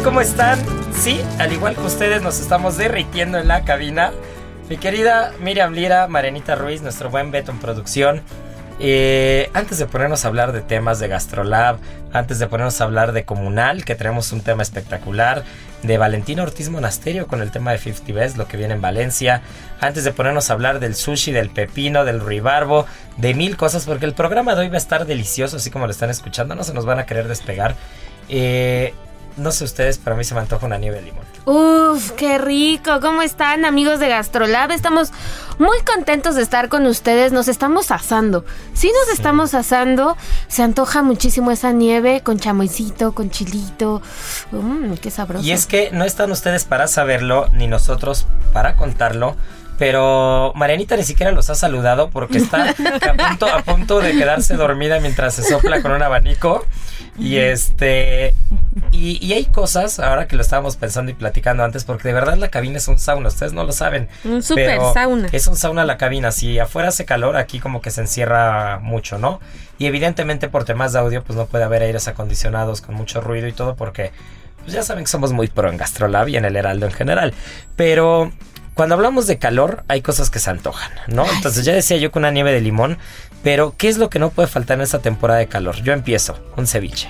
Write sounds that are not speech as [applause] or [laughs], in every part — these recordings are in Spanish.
¿cómo están? Sí, al igual que ustedes nos estamos derritiendo en la cabina. Mi querida Miriam Lira, Marenita Ruiz, nuestro buen Beto en producción. Eh, antes de ponernos a hablar de temas de Gastrolab, antes de ponernos a hablar de Comunal, que tenemos un tema espectacular, de Valentina Ortiz Monasterio con el tema de 50 Best, lo que viene en Valencia, antes de ponernos a hablar del sushi, del pepino, del ruibarbo, de mil cosas, porque el programa de hoy va a estar delicioso, así como lo están escuchando, no se nos van a querer despegar. Eh, no sé ustedes, pero a mí se me antoja una nieve de limón. Uf, qué rico. ¿Cómo están amigos de Gastrolab? Estamos muy contentos de estar con ustedes. Nos estamos asando. Sí nos estamos asando. Se antoja muchísimo esa nieve con chamoycito, con chilito. Mmm, qué sabroso. Y es que no están ustedes para saberlo, ni nosotros para contarlo. Pero Marianita ni siquiera los ha saludado porque está [laughs] a punto, a punto de quedarse dormida mientras se sopla con un abanico. Y este. Y, y, hay cosas, ahora que lo estábamos pensando y platicando antes, porque de verdad la cabina es un sauna, ustedes no lo saben. Un super sauna. Es un sauna la cabina. Si afuera hace calor, aquí como que se encierra mucho, ¿no? Y evidentemente por temas de audio, pues no puede haber aires acondicionados con mucho ruido y todo, porque pues ya saben que somos muy pro en Gastrolab y en el Heraldo en general. Pero cuando hablamos de calor, hay cosas que se antojan, ¿no? Entonces ya decía yo que una nieve de limón, pero ¿qué es lo que no puede faltar en esta temporada de calor? Yo empiezo, un ceviche.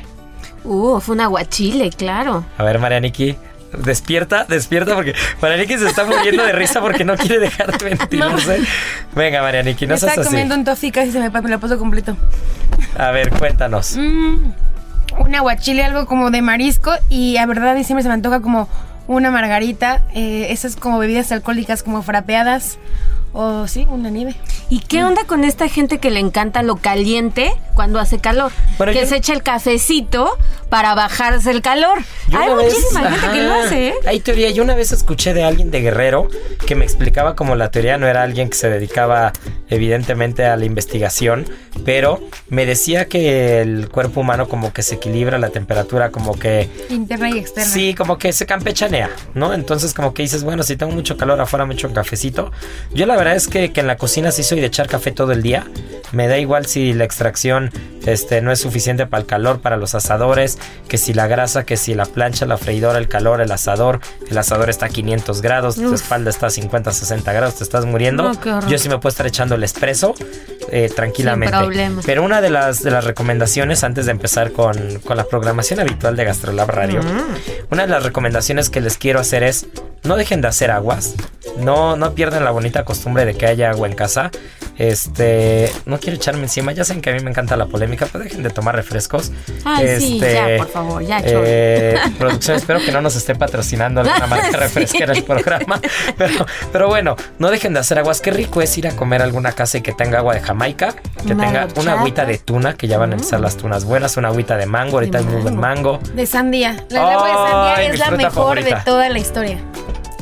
Uf, un aguachile, claro. A ver, Marianiki, despierta, despierta porque Marianiki se está muriendo de risa porque no quiere dejar de ventilarse. [laughs] No. Venga, Marianiki, no seas así. Está comiendo un tofi casi se me, me lo puso completo. A ver, cuéntanos. Mm, un aguachile, algo como de marisco y a verdad siempre se me antoja como una margarita, eh, esas como bebidas alcohólicas como frapeadas o sí, una nieve. ¿Y qué onda con esta gente que le encanta lo caliente cuando hace calor? Bueno, que yo- se echa el cafecito para bajarse el calor. Yo Hay vez- muchísima gente que lo hace, ¿eh? Hay teoría. Yo una vez escuché de alguien de Guerrero que me explicaba como la teoría no era alguien que se dedicaba evidentemente a la investigación, pero me decía que el cuerpo humano como que se equilibra la temperatura, como que Interna y externa. Sí, como que se campechanea, ¿no? Entonces como que dices, bueno, si tengo mucho calor afuera me echo un cafecito. Yo la verdad es que, que en la cocina sí soy de echar café todo el día. Me da igual si la extracción este, no es suficiente para el calor, para los asadores, que si la grasa, que si la plancha, la freidora, el calor, el asador. El asador está a 500 grados, tu Uf. espalda está a 50, 60 grados, te estás muriendo. No. Yo sí me puedo estar echando el espresso eh, tranquilamente. Sin problema. Pero una de las, de las recomendaciones antes de empezar con, con la programación habitual de Gastrolab Radio, una de las recomendaciones que les quiero hacer es no dejen de hacer aguas, no, no pierdan la bonita costumbre de que haya agua en casa, Este, no quiero echarme encima, ya saben que a mí me encanta la polémica, pero dejen de tomar refrescos. Ay, sí, Este, ya, por favor, ya, eh, producción, espero que no nos esté patrocinando alguna [laughs] marca refresquera el programa. Pero, pero bueno, no dejen de hacer aguas. Qué rico es ir a comer a alguna casa y que tenga agua de Jamaica, que tenga una agüita de tuna, que ya van a empezar las tunas buenas, una agüita de mango, ahorita hay muy buen mango. De sandía. La agua de sandía es la mejor favorita. de toda la historia.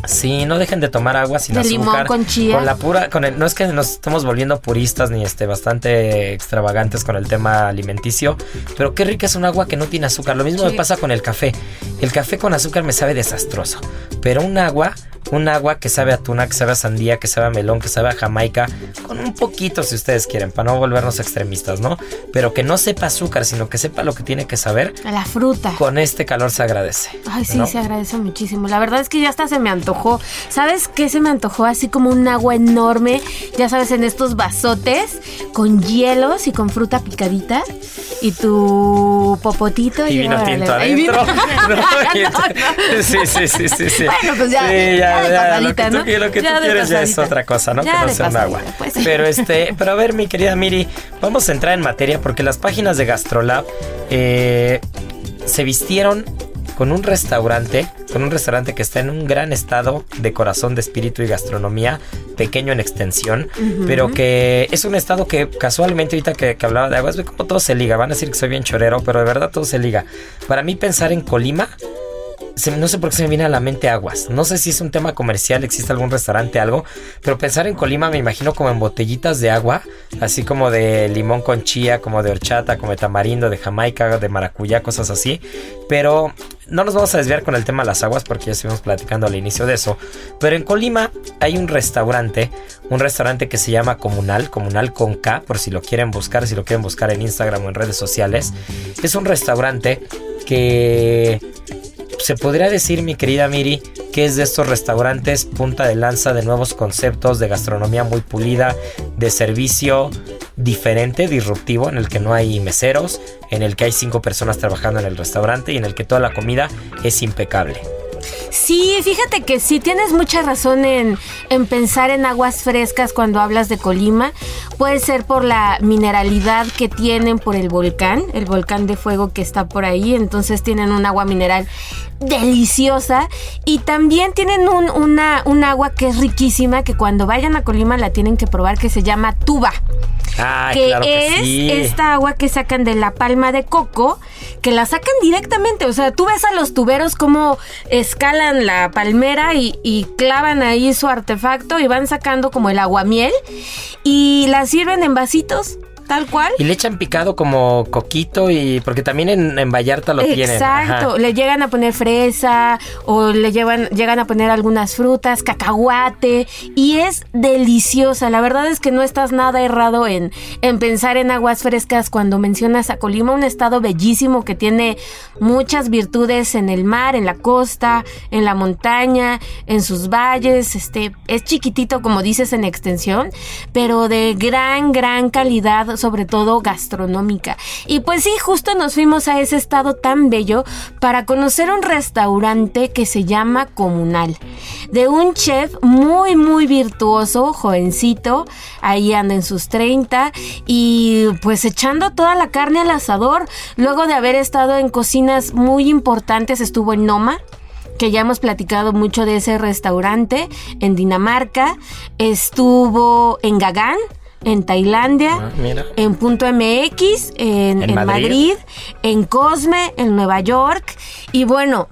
Sí, no dejen de tomar agua sin De azúcar. limón con chía. Con la pura, con el, no es que nos estemos volviendo puristas ni este bastante extravagantes con el tema alimenticio, pero qué rica es un agua que no tiene azúcar. Lo mismo me pasa con el café. El café con azúcar me sabe desastroso, pero un agua, un agua que sabe a tuna, que sabe a sandía, que sabe a melón, que sabe a jamaica, con un poquito si ustedes quieren, para no volvernos extremistas, ¿no? Pero que no sepa azúcar, sino que sepa lo que tiene que saber. A la fruta. Con este calor se agradece. Ay, sí, ¿no? se agradece muchísimo. La verdad es que ya hasta se me antojó. ¿Sabes qué se me antojó? Así como un agua enorme, ya sabes, en estos vasotes, con hielos y con fruta picadita. Y tu popotito. Y vino órale, tinto vino- adentro. [laughs] [laughs] [laughs] Y Sí, sí, sí, sí, sí. Bueno, pues ya- Sí, ya de Lo que tú, lo que tú quieres ya es otra cosa, ¿no? Que no sea un agua. pues. Pero este, pero a ver, mi querida Miri, vamos a entrar en materia porque las páginas de Gastrolab eh, se vistieron con un restaurante, con un restaurante que está en un gran estado de corazón, de espíritu y gastronomía, pequeño en extensión, pero que es un estado que casualmente ahorita que, que hablaba de aguas, ve cómo todo se liga, van a decir que soy bien chorero, pero de verdad todo se liga. Para mí pensar en Colima no sé por qué se me viene a la mente aguas. No sé si es un tema comercial, existe algún restaurante, algo. Pero pensar en Colima me imagino como en botellitas de agua, así como de limón con chía, como de horchata, como de tamarindo, de jamaica, de maracuyá, cosas así. Pero no nos vamos a desviar con el tema de las aguas porque ya estuvimos platicando al inicio de eso. Pero en Colima hay un restaurante, un restaurante que se llama Comunal, Comunal con K, por si lo quieren buscar, si lo quieren buscar en Instagram o en redes sociales. Es un restaurante que se podría decir, mi querida Miri, que es de estos restaurantes punta de lanza de nuevos conceptos de gastronomía muy pulida, de servicio diferente, disruptivo, en el que no hay meseros, en el que hay cinco personas trabajando en el restaurante y en el que toda la comida es impecable. Sí, fíjate que sí, tienes mucha razón en, en pensar en aguas frescas cuando hablas de Colima. Puede ser por la mineralidad que tienen por el volcán, el volcán de fuego que está por ahí, entonces tienen un agua mineral deliciosa y también tienen un, una, un agua que es riquísima, que cuando vayan a Colima la tienen que probar, que se llama tuba Ah, que claro que es sí. esta agua que sacan de la palma de coco, que la sacan directamente. O sea, tú ves a los tuberos cómo escalan la palmera y, y clavan ahí su artefacto y van sacando como el aguamiel y la sirven en vasitos, tal cual. Y le echan picado como coquito y porque también en, en Vallarta lo tienen. Exacto, le llegan a poner fresa o le llevan, llegan a poner algunas frutas, cacahuate y es deliciosa. La verdad es que no estás nada errado en, en pensar en aguas frescas cuando mencionas a Colima, un estado bellísimo que tiene muchas virtudes en el mar, en la costa, en la montaña, en sus valles. Este es chiquitito como dices en extensión, pero de gran gran calidad, sobre todo gastronómica. Y pues sí, justo nos fuimos a ese estado tan bello para conocer un restaurante que se llama Comunal, de un chef muy, muy virtuoso, jovencito, ahí anda en sus 30 y pues echando toda la carne al asador, luego de haber estado en cocinas muy importantes, estuvo en Noma que ya hemos platicado mucho de ese restaurante en Dinamarca, estuvo en Gagán, en Tailandia, Ah, en Punto MX, en, En en Madrid. Madrid. en Cosme, en Nueva York. Y bueno,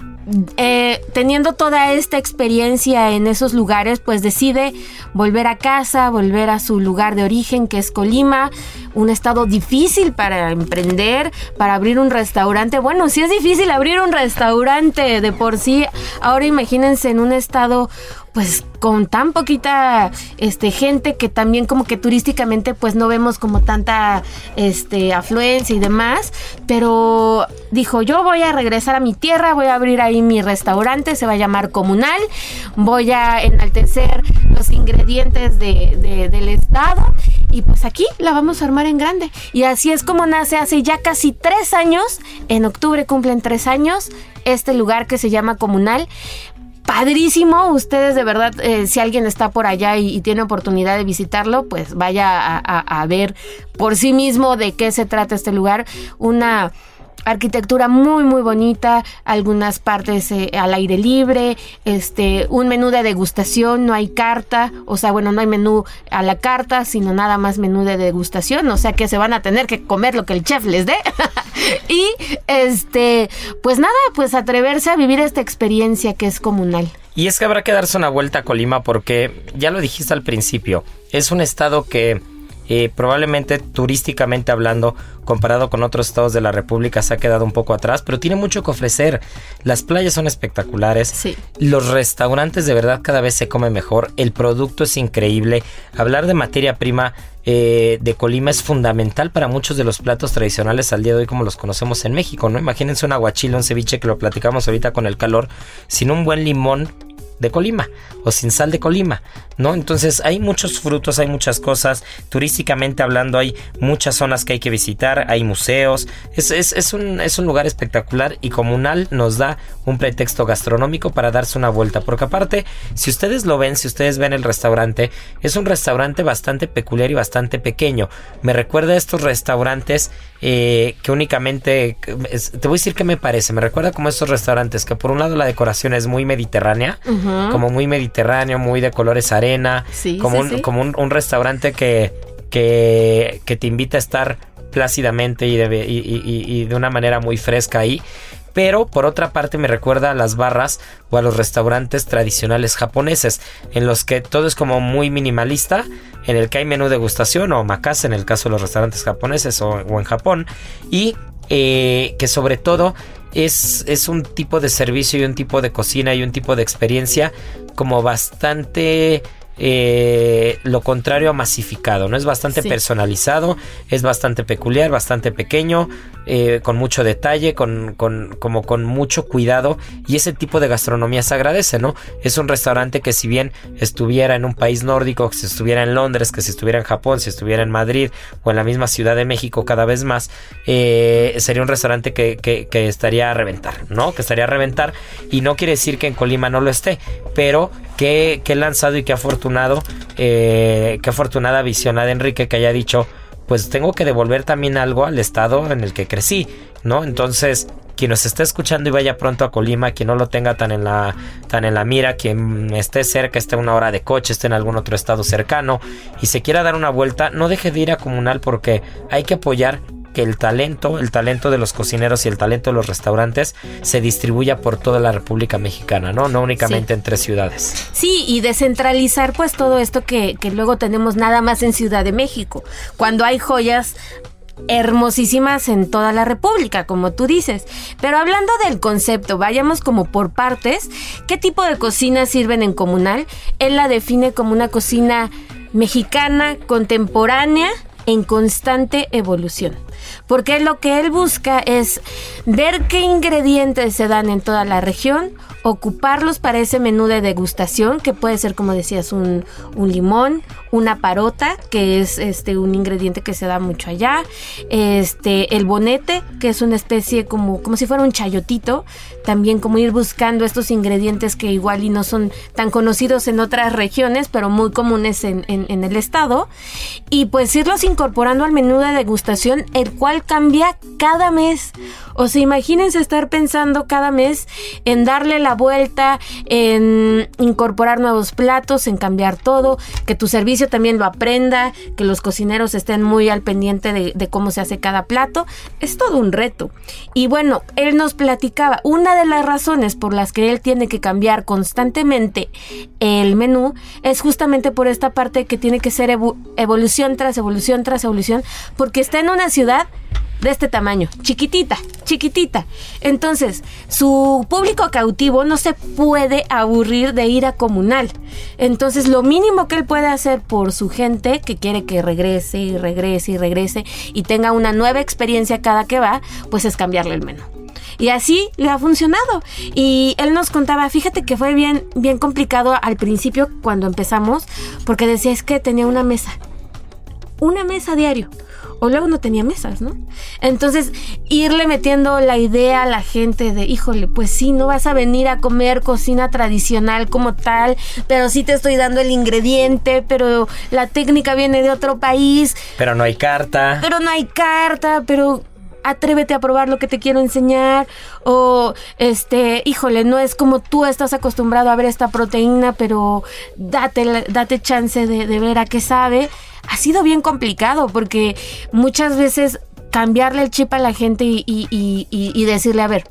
eh, teniendo toda esta experiencia en esos lugares, pues decide volver a casa, volver a su lugar de origen, que es Colima, un estado difícil para emprender, para abrir un restaurante. Bueno, si es difícil abrir un restaurante de por sí, ahora imagínense en un estado pues con tan poquita este gente que también como que turísticamente pues no vemos como tanta este afluencia y demás, pero dijo, "Yo voy a regresar a mi tierra, voy a abrir ahí mi restaurante, se va a llamar Comunal, voy a enaltecer los ingredientes de- de- del estado y pues aquí la vamos a armar en grande. Y así es como nace hace ya casi tres años, en octubre cumplen tres años, este lugar que se llama Comunal padrísimo. Ustedes de verdad, eh, si alguien está por allá y, tiene oportunidad de visitarlo, pues vaya a ver por sí mismo de qué se trata este lugar. Una arquitectura muy muy bonita, algunas partes eh, al aire libre, este, un menú de degustación, no hay carta, o sea, bueno, no hay menú a la carta, sino nada más menú de degustación, o sea que se van a tener que comer lo que el chef les dé. [laughs] y este, pues nada, pues atreverse a vivir esta experiencia que es comunal. Y es que habrá que darse una vuelta a Colima porque ya lo dijiste al principio, es un estado que eh, probablemente turísticamente hablando, comparado con otros estados de la República, se ha quedado un poco atrás, pero tiene mucho que ofrecer. Las playas son espectaculares. Los restaurantes de verdad cada vez se come mejor. El producto es increíble. Hablar de materia prima eh, de Colima es fundamental para muchos de los platos tradicionales al día de hoy como los conocemos en México, ¿no? Imagínense un aguachile, un ceviche que lo platicamos ahorita con el calor, sin un buen limón de Colima o sin sal de Colima, ¿no? Entonces hay muchos frutos, hay muchas cosas, turísticamente hablando hay muchas zonas que hay que visitar, hay museos, es, es, un, es un lugar espectacular y comunal nos da un pretexto gastronómico para darse una vuelta, porque aparte, si ustedes lo ven, si ustedes ven el restaurante, es un restaurante bastante peculiar y bastante pequeño, me recuerda a estos restaurantes eh, que únicamente, te voy a decir qué me parece, me recuerda como estos restaurantes que por un lado la decoración es muy mediterránea, como muy mediterráneo, muy de colores arena, como, un, como un, restaurante que, que, que, te invita a estar plácidamente y de, y, de una manera muy fresca ahí. Pero por otra parte me recuerda a las barras o a los restaurantes tradicionales japoneses, en los que todo es como muy minimalista, en el que hay menú degustación o makase en el caso de los restaurantes japoneses o, en Japón, y eh, que sobre todo es, es un tipo de servicio y un tipo de cocina y un tipo de experiencia como bastante eh, lo contrario a masificado, ¿no? Es bastante personalizado, es bastante peculiar, bastante pequeño, eh, con mucho detalle, con, con, como con mucho cuidado y ese tipo de gastronomía se agradece, ¿no? Es un restaurante que si bien estuviera en un país nórdico, que si estuviera en Londres, que si estuviera en Japón, si estuviera en Madrid o en la misma Ciudad de México cada vez más, eh, sería un restaurante que, que, que estaría a reventar, ¿no? Que estaría a reventar y no quiere decir que en Colima no lo esté, pero que, que lanzado y que eh, qué afortunada visionada Enrique que haya dicho, pues tengo que devolver también algo al estado en el que crecí, ¿no? Entonces, quien nos esté escuchando y vaya pronto a Colima, quien no lo tenga tan en la, tan en la mira, quien esté cerca, esté una hora de coche, esté en algún otro estado cercano y se quiera dar una vuelta, no deje de ir a Comunal porque hay que apoyar que el talento, el talento de los cocineros y el talento de los restaurantes se distribuya por toda la República Mexicana, ¿no? No únicamente en tres ciudades. Sí, y descentralizar pues todo esto que, que luego tenemos nada más en Ciudad de México. Cuando hay joyas hermosísimas en toda la República, como tú dices. Pero hablando del concepto, vayamos como por partes. ¿Qué tipo de cocina sirven en comunal? Él la define como una cocina mexicana, contemporánea, en constante evolución porque lo que él busca es ver qué ingredientes se dan en toda la región, ocuparlos para ese menú de degustación, que puede ser, como decías, un, limón, una parota, que es este un ingrediente que se da mucho allá, este el bonete, que es una especie como, como si fuera un chayotito, también como ir buscando estos ingredientes que igual y no son tan conocidos en otras regiones, pero muy comunes en, en el estado, y pues irlos incorporando al menú de degustación, el cual cambia cada mes. O sea, imagínense estar pensando cada mes en darle la vuelta, en incorporar nuevos platos, en cambiar todo, que tu servicio también lo aprenda, que los cocineros estén muy al pendiente de, cómo se hace cada plato. Es todo un reto. Y bueno, él nos platicaba, una de las razones por las que él tiene que cambiar constantemente el menú es justamente por esta parte que tiene que ser evolución tras evolución tras evolución, porque está en una ciudad de este tamaño, chiquitita, chiquitita. Entonces, su público cautivo no se puede aburrir de ir a comunal. Entonces, lo mínimo que él puede hacer por su gente, que quiere que regrese y regrese y regrese y tenga una nueva experiencia cada que va, pues es cambiarle el menú. Y así le ha funcionado. Y él nos contaba, fíjate que fue bien, bien complicado al principio cuando empezamos, porque decía es que tenía una mesa. Una mesa diario o luego no tenía mesas, ¿no? Entonces, irle metiendo la idea a la gente de, híjole, pues sí, no vas a venir a comer cocina tradicional como tal, pero sí te estoy dando el ingrediente, pero la técnica viene de otro país. Pero no hay carta. Pero no hay carta, pero atrévete a probar lo que te quiero enseñar o este, híjole, no es como tú estás acostumbrado a ver esta proteína, pero date, date chance de, de ver a qué sabe. Ha sido bien complicado porque muchas veces cambiarle el chip a la gente y, y, y, y decirle, a ver,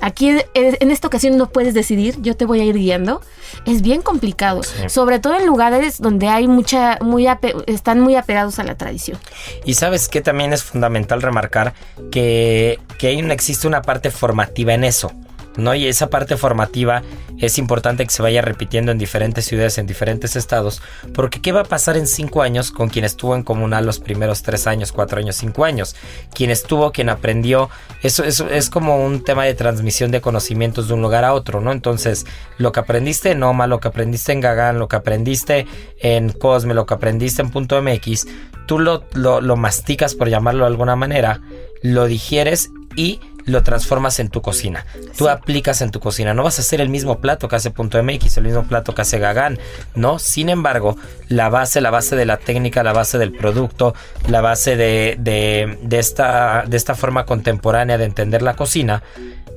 Aquí en esta ocasión no puedes decidir, yo te voy a ir guiando. Es bien complicado, sí. sobre todo en lugares donde hay mucha, muy están muy apegados a la tradición. Y sabes que también es fundamental remarcar que, que existe una parte formativa en eso. ¿No? Y esa parte formativa es importante que se vaya repitiendo en diferentes ciudades, en diferentes estados, porque ¿qué va a pasar en cinco años con quien estuvo en comunal los primeros tres años, cuatro años, cinco años? Quien estuvo, quien aprendió, eso, eso es como un tema de transmisión de conocimientos de un lugar a otro, ¿no? Entonces, lo que aprendiste en OMA, lo que aprendiste en Gagán, lo que aprendiste en Cosme, lo que aprendiste en Punto MX, tú lo, lo, lo masticas, por llamarlo de alguna manera, lo digieres y lo transformas en tu cocina. Tú sí. aplicas en tu cocina. No vas a hacer el mismo plato que hace Punto MX, el mismo plato que hace Gagán, ¿no? Sin embargo, la base, la base de la técnica, la base del producto, la base de, de, de, esta, de esta forma contemporánea de entender la cocina,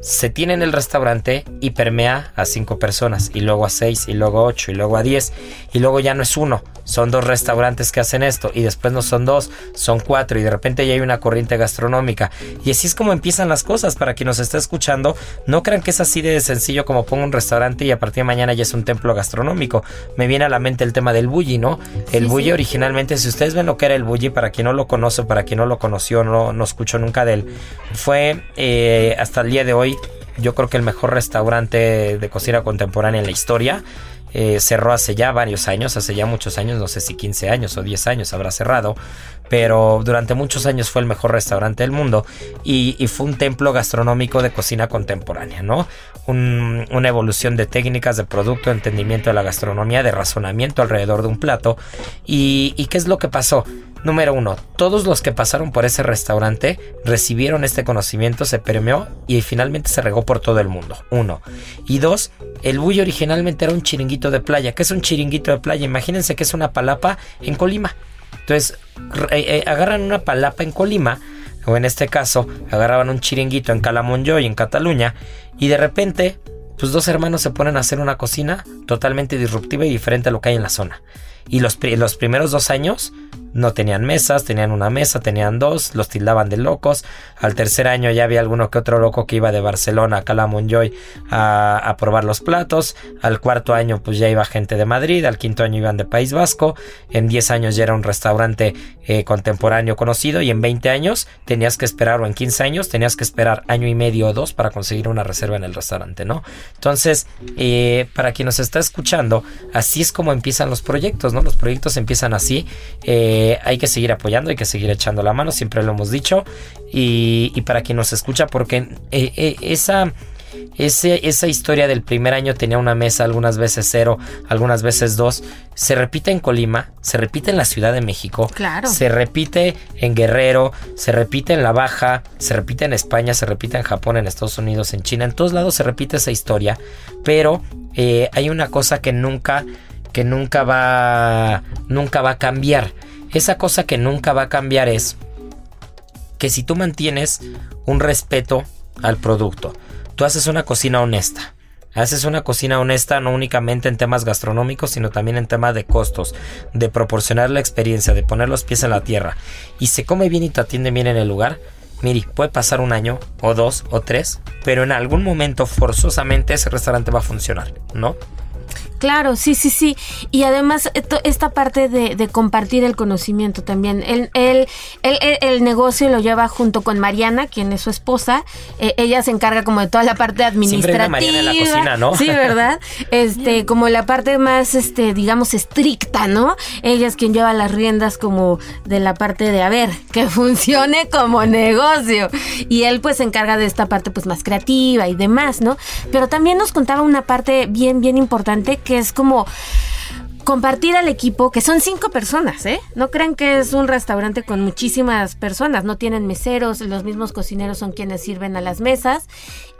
se tiene en el restaurante y permea a cinco personas, y luego a seis, y luego a ocho, y luego a diez, y luego ya no es uno, son dos restaurantes que hacen esto, y después no son dos, son cuatro, y de repente ya hay una corriente gastronómica. Y así es como empiezan las cosas. Para quien nos está escuchando, no crean que es así de sencillo como pongo un restaurante y a partir de mañana ya es un templo gastronómico. Me viene a la mente el tema del bully, ¿no? El sí, bully sí. originalmente, si ustedes ven lo que era el bully, para quien no lo conoce, para quien no lo conoció, no, no escuchó nunca de él, fue eh, hasta el día de hoy yo creo que el mejor restaurante de cocina contemporánea en la historia. Eh, cerró hace ya varios años, hace ya muchos años, no sé si 15 años o 10 años habrá cerrado, pero durante muchos años fue el mejor restaurante del mundo y, fue un templo gastronómico de cocina contemporánea, ¿no? Un, una evolución de técnicas, de producto, entendimiento de la gastronomía, de razonamiento alrededor de un plato. ¿Y, y qué es lo que pasó? Número uno, todos los que pasaron por ese restaurante recibieron este conocimiento, se permeó y finalmente se regó por todo el mundo. Uno. Y dos, el bullo originalmente era un chiringuito de playa. ¿Qué es un chiringuito de playa? Imagínense que es una palapa en Colima. Entonces, eh, eh, agarran una palapa en Colima, o en este caso, agarraban un chiringuito en Calamonjoy, en Cataluña, y de repente, pues dos hermanos se ponen a hacer una cocina totalmente disruptiva y diferente a lo que hay en la zona. Y los, los primeros dos años no tenían mesas, tenían una mesa, tenían dos, los tildaban de locos. Al tercer año ya había alguno que otro loco que iba de Barcelona a Calamonjoy a, a probar los platos. Al cuarto año pues ya iba gente de Madrid, al quinto año iban de País Vasco. En 10 años ya era un restaurante eh, contemporáneo conocido y en 20 años tenías que esperar o en 15 años tenías que esperar año y medio o dos para conseguir una reserva en el restaurante, ¿no? Entonces, eh, para quien nos está escuchando, así es como empiezan los proyectos, ¿no? Los proyectos empiezan así. Eh, hay que seguir apoyando, hay que seguir echando la mano, siempre lo hemos dicho. Y, y para quien nos escucha, porque eh, eh, esa, ese, esa historia del primer año tenía una mesa, algunas veces cero, algunas veces dos, se repite en Colima, se repite en la Ciudad de México, claro. se repite en Guerrero, se repite en La Baja, se repite en España, se repite en Japón, en Estados Unidos, en China, en todos lados se repite esa historia, pero eh, hay una cosa que nunca que nunca va nunca va a cambiar esa cosa que nunca va a cambiar es que si tú mantienes un respeto al producto, tú haces una cocina honesta. Haces una cocina honesta no únicamente en temas gastronómicos, sino también en temas de costos, de proporcionar la experiencia, de poner los pies en la tierra. Y se come bien y te atiende bien en el lugar. Miri, puede pasar un año, o dos, o tres, pero en algún momento forzosamente ese restaurante va a funcionar, ¿no? Claro, sí, sí, sí. Y además esta parte de, de compartir el conocimiento también. El, el, el, el, negocio lo lleva junto con Mariana, quien es su esposa. Eh, ella se encarga como de toda la parte administrativa. Siempre Mariana en la cocina, ¿no? Sí, ¿verdad? [laughs] Este, como la parte más, este, digamos, estricta, ¿no? Ella es quien lleva las riendas como de la parte de, a ver, que [laughs] funcione como negocio. Y él pues se encarga de esta parte pues más creativa y demás, ¿no? Pero también nos contaba una parte bien, bien importante que es como compartir al equipo, que son cinco personas, ¿eh? No crean que es un restaurante con muchísimas personas, no tienen meseros, los mismos cocineros son quienes sirven a las mesas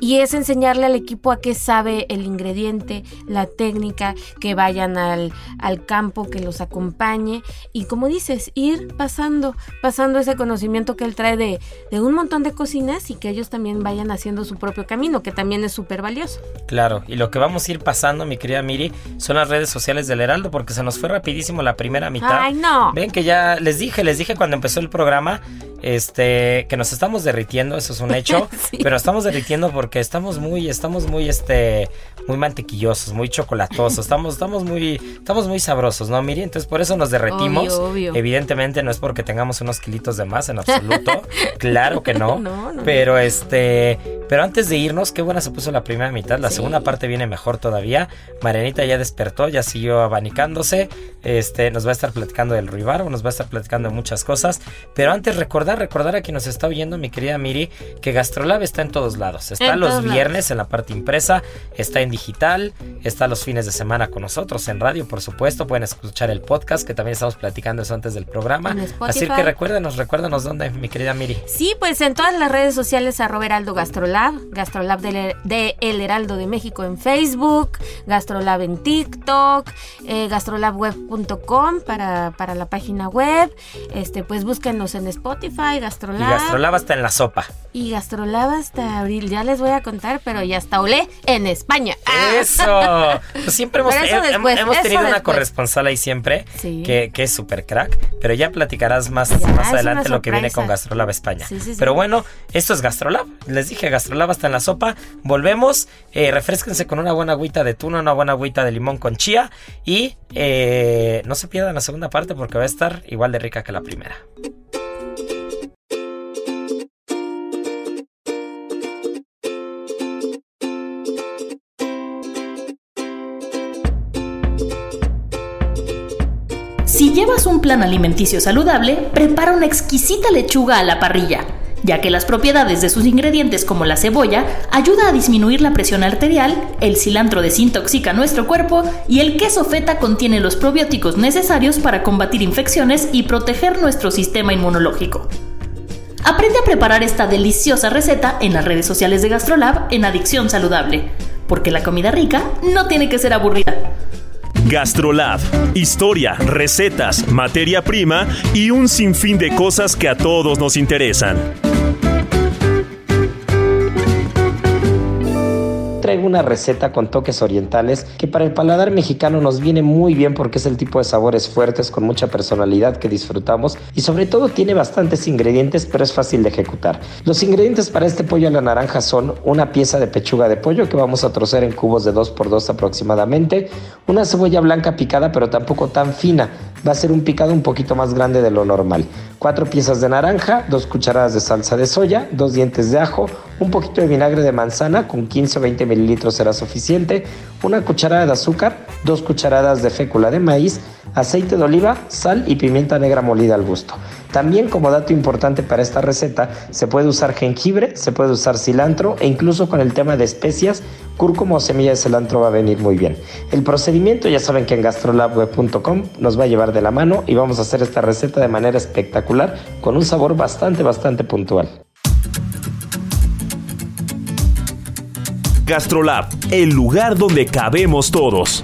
y es enseñarle al equipo a qué sabe el ingrediente, la técnica, que vayan al, al campo, que los acompañe y como dices, ir pasando, pasando ese conocimiento que él trae de, de un montón de cocinas y que ellos también vayan haciendo su propio camino, que también es súper valioso. Claro, y lo que vamos a ir pasando, mi querida Miri, son las redes sociales del Heraldo porque se nos fue rapidísimo la primera mitad. Ay, no. Ven que ya les dije, les dije cuando empezó el programa, este, que nos estamos derritiendo, eso es un hecho, [laughs] Sí. pero estamos derritiendo porque estamos muy, estamos muy, este, muy mantequillosos, muy chocolatosos, estamos, estamos muy, estamos muy sabrosos, ¿no, Miri? Entonces por eso nos derretimos. Obvio, obvio. Evidentemente no es porque tengamos unos kilitos de más en absoluto, [laughs] claro que [laughs] no, No, no. pero este, pero antes de irnos, qué buena se puso la primera mitad, la Sí. segunda parte viene mejor todavía. Marianita ya despertó, ya siguió abanicándose, este, nos va a estar platicando del Ruibarbo, nos va a estar platicando de muchas cosas, pero antes recordar, recordar a quien nos está oyendo, mi querida Miri, que Gastrolab está en todos lados, está En los viernes en la parte impresa, está en digital, está los fines de semana con nosotros en radio, por supuesto, pueden escuchar el podcast que también estamos platicando eso antes del programa, así que recuérdanos, recuérdanos dónde, mi querida Miri. Sí, pues en todas las redes sociales arroba Heraldo Gastrolab, Gastrolab de, de El Heraldo de México en Facebook, Gastrolab en TikTok, eh, gastrolabweb.com para, para la página web, este pues búsquenos en Spotify, Y Gastrolab Gastrolab está en la sopa. y Gastrolab hasta abril, ya les voy a contar, pero ya está olé en España. Ah. Eso. Pues siempre hemos, eso después, hemos eso tenido una corresponsal ahí siempre Sí. que, que es súper crack, pero ya platicarás más, Ya, más adelante lo que viene con Gastrolab España. Sí, sí, sí. Pero bueno, esto es Gastrolab. Les dije Gastrolab hasta en la sopa. Volvemos. Eh, refresquense con una buena agüita de tuna, una buena agüita de limón con chía y eh, no se pierdan la segunda parte porque va a estar igual de rica que la primera. Si llevas un plan alimenticio saludable, prepara una exquisita lechuga a la parrilla, ya que las propiedades de sus ingredientes como la cebolla ayuda a disminuir la presión arterial, el cilantro desintoxica nuestro cuerpo y el queso feta contiene los probióticos necesarios para combatir infecciones y proteger nuestro sistema inmunológico. Aprende a preparar esta deliciosa receta en las redes sociales de GastroLab en Adicción Saludable, porque la comida rica no tiene que ser aburrida. Gastrolab. Historia, recetas, materia prima y un sinfín de cosas que a todos nos interesan. Traigo una receta con toques orientales que para el paladar mexicano nos viene muy bien porque es el tipo de sabores fuertes con mucha personalidad que disfrutamos y sobre todo tiene bastantes ingredientes pero es fácil de ejecutar. Los ingredientes para este pollo a la naranja son una pieza de pechuga de pollo que vamos a trocear en cubos de 2x2 aproximadamente, una cebolla blanca picada pero tampoco tan fina, va a ser un picado un poquito más grande de lo normal, cuatro piezas de naranja, dos cucharadas de salsa de soya, dos dientes de ajo, un poquito de vinagre de manzana con 15 o 20 mililitros será suficiente, una cucharada de azúcar, dos cucharadas de fécula de maíz, aceite de oliva, sal y pimienta negra molida al gusto. También como dato importante para esta receta, se puede usar jengibre, se puede usar cilantro e incluso con el tema de especias, cúrcuma o semilla de cilantro va a venir muy bien. El procedimiento ya saben que en gastrolabweb.com nos va a llevar de la mano y vamos a hacer esta receta de manera espectacular con un sabor bastante bastante puntual. Gastrolab, el lugar donde cabemos todos.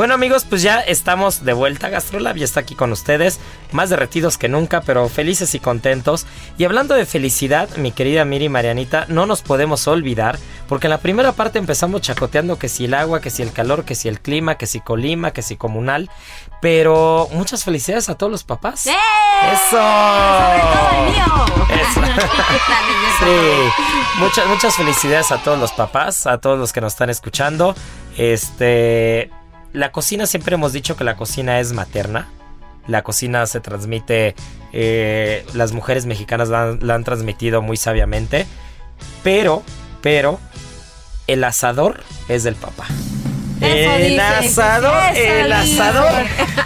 Bueno amigos, pues ya estamos de vuelta. Gastrolab ya está aquí con ustedes, más derretidos que nunca, pero felices y contentos. Y hablando de felicidad, mi querida Miri Marianita, no nos podemos olvidar, Porque en la primera parte empezamos chacoteando que si el agua, que si el calor, que si el clima, que si Colima, que si comunal. Pero muchas felicidades a todos los papás. ¡Eh! ¡Eso! ¡Sobre todo el mío! Eso. [laughs] Sí, muchas, muchas felicidades a todos los papás, a todos los que nos están escuchando. Este, la cocina siempre hemos dicho que la cocina es materna. La cocina se transmite, eh, las mujeres mexicanas la, han- la han transmitido muy sabiamente. Pero, pero, el asador es del papá. Eso el dice, asador, el dice. asador,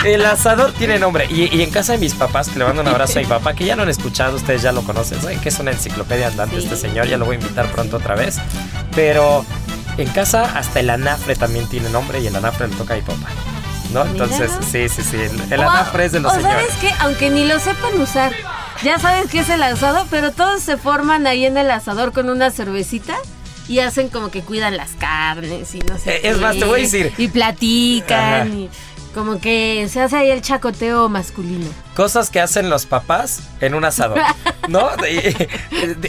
el asador tiene nombre. Y, y en casa de mis papás, que le mando un abrazo a mi papá, que ya lo han escuchado, ustedes ya lo conocen, saben que es una enciclopedia andante Sí. este señor, ya lo voy a invitar pronto otra vez. Pero en casa hasta el anafre también tiene nombre y el anafre le toca a mi papá. ¿No? Entonces, sí, sí, sí. El, anafre es de los o señores. sabes que aunque ni lo sepan usar, ya sabes que es el asado, pero todos se forman ahí en el asador con una cervecita y hacen como que cuidan las carnes y no sé. Eh, es qué, más, te voy a decir. Y platican y como que se hace ahí el chacoteo masculino. Cosas que hacen los papás en un asador. [laughs] ¿No?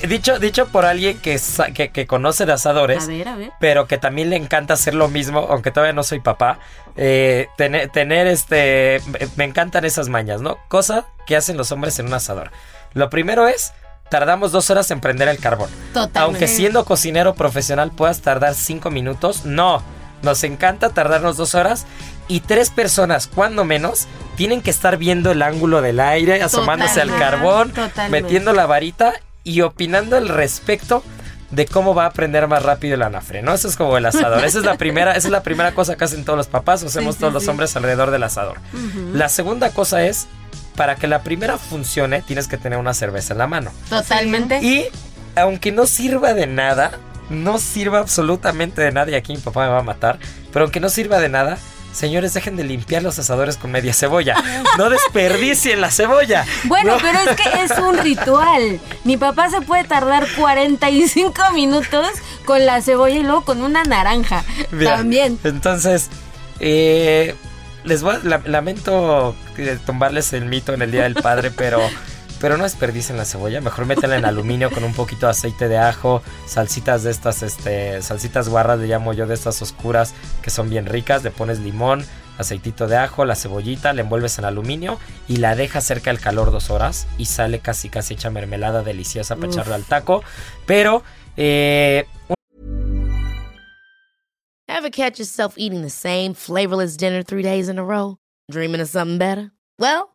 Dicho, dicho por alguien que, que, que conoce de asadores. A ver, a ver. pero que también le encanta hacer lo mismo, aunque todavía no soy papá. eh, tener, tener este. me- Me encantan esas mañas, ¿no? Cosa que hacen los hombres en un asador. Lo primero es. Tardamos dos horas en prender el carbón. Totalmente. Aunque siendo cocinero profesional puedas tardar cinco minutos, no. Nos encanta tardarnos dos horas y tres personas, cuando menos, tienen que estar viendo el ángulo del aire, asomándose al carbón, Totalmente. metiendo la varita y opinando al respecto de cómo va a aprender más rápido el anafre, ¿no? Eso es como el asador. Esa es la primera, esa es la primera cosa que hacen todos los papás, o hacemos sí, todos los hombres alrededor del asador. La segunda cosa es, para que la primera funcione, tienes que tener una cerveza en la mano. Totalmente. Y aunque no sirva de nada, no sirva absolutamente de nada, y aquí mi papá me va a matar, pero aunque no sirva de nada, señores, dejen de limpiar los asadores con media cebolla. No desperdicien la cebolla. Bueno, No. pero es que es un ritual. Mi papá se puede tardar 45 minutos con la cebolla y luego con una naranja. También. Entonces, eh, les voy a- la- lamento eh, tumbarles el mito en el Día del Padre, pero, pero no desperdicien la cebolla. Mejor métanla en aluminio con un poquito de aceite de ajo, salsitas de estas, este, salsitas guarras, le llamo yo de estas oscuras que son bien ricas. Le pones limón, aceitito de ajo, la cebollita, la envuelves en aluminio y la dejas cerca del calor dos horas y sale casi casi hecha mermelada deliciosa para Uf. echarla al taco. Pero eh, Ever catch yourself eating the same flavorless dinner three days in a row? Dreaming of something better? Well,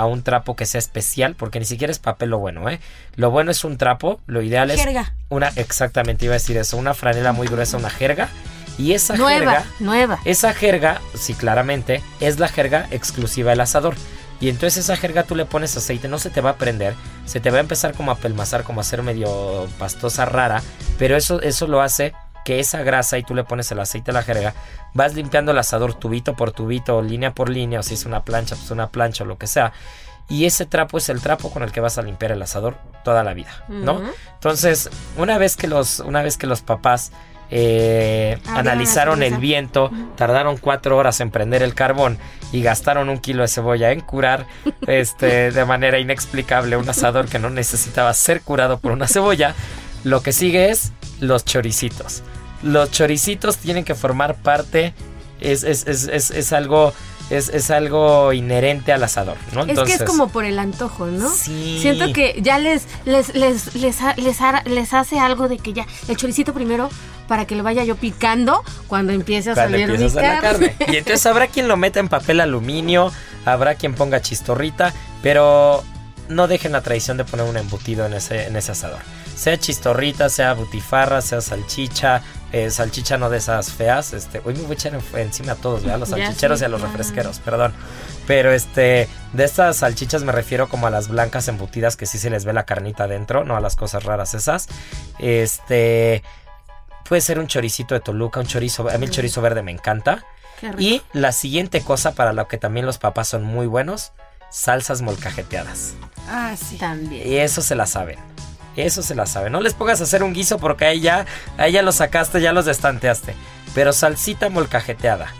a un trapo que sea especial, porque ni siquiera es papel lo bueno, ¿eh? Lo bueno es un trapo, lo ideal es Jerga. una, exactamente iba a decir eso, una franela muy gruesa, una jerga, y esa Nueva, jerga, nueva. esa jerga, sí, claramente, es la jerga exclusiva del asador. Y entonces esa jerga tú le pones aceite, no se te va a prender, se te va a empezar como a pelmazar, como a ser medio pastosa rara, pero eso, eso lo hace que esa grasa y tú le pones el aceite a la jerga, vas limpiando el asador tubito por tubito, línea por línea, o si es una plancha, pues una plancha o lo que sea. Y ese trapo es el trapo con el que vas a limpiar el asador toda la vida, ¿no? Entonces, una vez que los, una vez que los papás eh, analizaron el viento, tardaron cuatro horas en prender el carbón y gastaron un kilo de cebolla en curar [laughs] este, de manera inexplicable un asador que no necesitaba ser curado por una cebolla, lo que sigue es los choricitos. Los choricitos tienen que formar parte, es, es, es, es, es algo... Es, es algo inherente al asador, ¿no? es que es como por el antojo, ¿no? Sí. Siento que ya les les, les, les, les, les hace algo de que ya el choricito primero para que lo vaya yo picando cuando empiece a Cuando salir mi a hacer la carne. carne. Y entonces habrá quien lo meta en papel aluminio, habrá quien ponga chistorrita, pero no dejen la tradición de poner un embutido en ese, en ese asador. Sea chistorrita, sea butifarra, sea salchicha, eh, salchicha no de esas feas. Este, hoy me voy a echar en- encima a todos, ¿verdad? A los salchicheros y a los refresqueros, perdón. Pero este, de estas salchichas me refiero como a las blancas embutidas que sí se les ve la carnita adentro, no a las cosas raras esas. Este, puede ser un choricito de Toluca, un chorizo, a mí el chorizo verde me encanta. Y la siguiente cosa para lo que también los papás son muy buenos, salsas molcajeteadas. Ah, sí. También. Y eso se la saben. Eso se la saben. No les pongas a hacer un guiso porque ahí ya, ahí ya lo sacaste, ya los destanteaste. Pero salsita molcajeteada.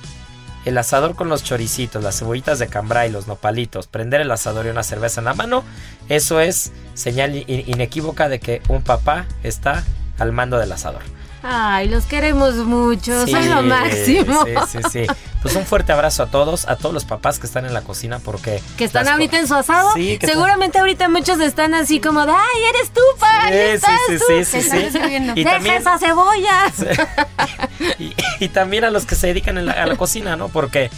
El asador con los choricitos, las cebollitas de cambray, los nopalitos, prender el asador y una cerveza en la mano, eso es señal in- inequívoca de que un papá está al mando del asador. Ay, los queremos mucho, Sí, son lo máximo. Sí, sí, sí. Pues un fuerte abrazo a todos, a todos los papás que están en la cocina porque... Que están las ahorita en su asado. Sí, que Seguramente ahorita muchos están así como de, ay, eres tú, pa, Sí, estás sí, tú. sí, sí, sí. Y Deja también, esa cebolla. y, y también a los que se dedican en la- a la cocina, ¿no? Porque,